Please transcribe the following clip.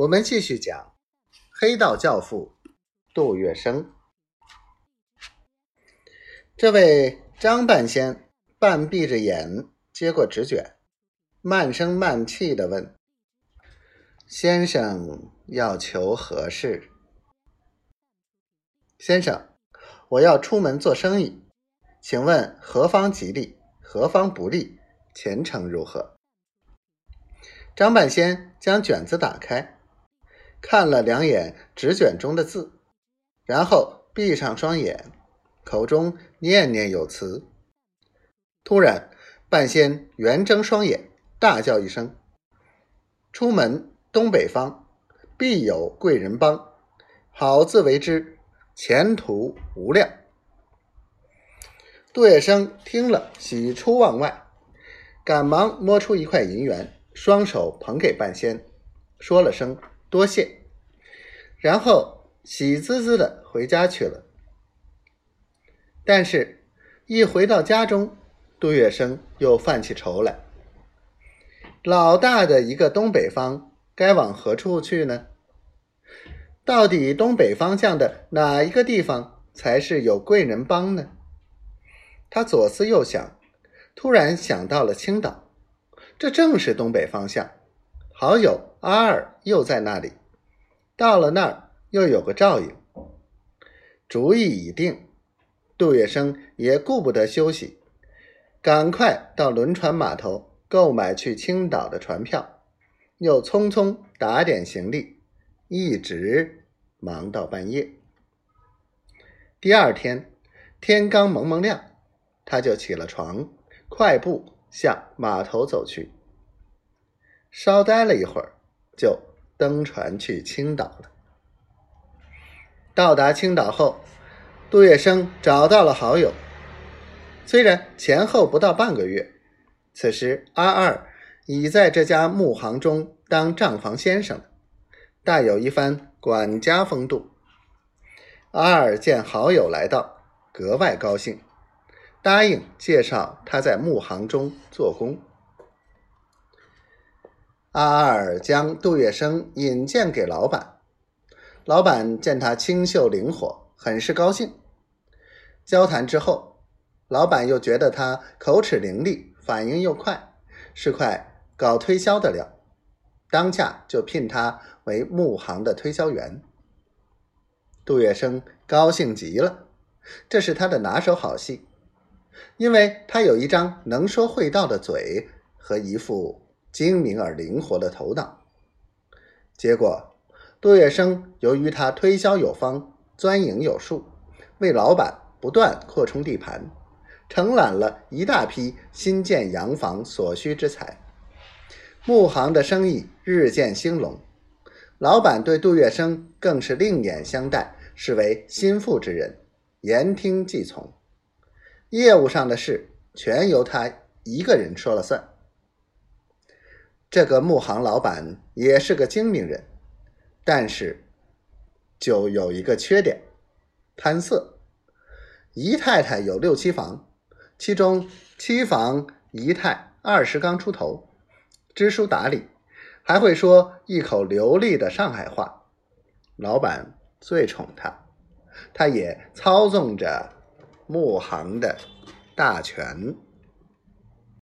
我们继续讲黑道教父杜月笙。这位张半仙半闭着眼接过纸卷，慢声慢气的问：“先生要求何事？”先生，我要出门做生意，请问何方吉利，何方不利，前程如何？张半仙将卷子打开，看了两眼纸卷中的字，然后闭上双眼，口中念念有词。突然，半仙圆睁双眼，大叫一声：“出门东北方，必有贵人帮，好自为之。”前途无量。杜月笙听了，喜出望外，赶忙摸出一块银元，双手捧给半仙，说了声多谢，然后喜滋滋的回家去了。但是，一回到家中，杜月笙又犯起愁来。老大的一个东北方，该往何处去呢？到底东北方向的哪一个地方才是有贵人帮呢？他左思右想，突然想到了青岛，这正是东北方向。好友阿二又在那里，到了那儿又有个照应。主意已定，杜月笙也顾不得休息，赶快到轮船码头购买去青岛的船票，又匆匆打点行李。一直忙到半夜。第二天天刚蒙蒙亮，他就起了床，快步向码头走去。稍待了一会儿，就登船去青岛了。到达青岛后，杜月笙找到了好友。虽然前后不到半个月，此时阿二已在这家木行中当账房先生了。大有一番管家风度。阿二见好友来到，格外高兴，答应介绍他在木行中做工。阿二将杜月笙引荐给老板，老板见他清秀灵活，很是高兴。交谈之后，老板又觉得他口齿伶俐，反应又快，是块搞推销的料。当下就聘他为木行的推销员。杜月笙高兴极了，这是他的拿手好戏，因为他有一张能说会道的嘴和一副精明而灵活的头脑。结果，杜月笙由于他推销有方，钻营有术，为老板不断扩充地盘，承揽了一大批新建洋房所需之财。木行的生意日渐兴隆，老板对杜月笙更是另眼相待，视为心腹之人，言听计从。业务上的事全由他一个人说了算。这个木行老板也是个精明人，但是就有一个缺点：贪色。姨太太有六七房，其中七房姨太二十刚出头。知书达理，还会说一口流利的上海话。老板最宠她，她也操纵着木行的大权。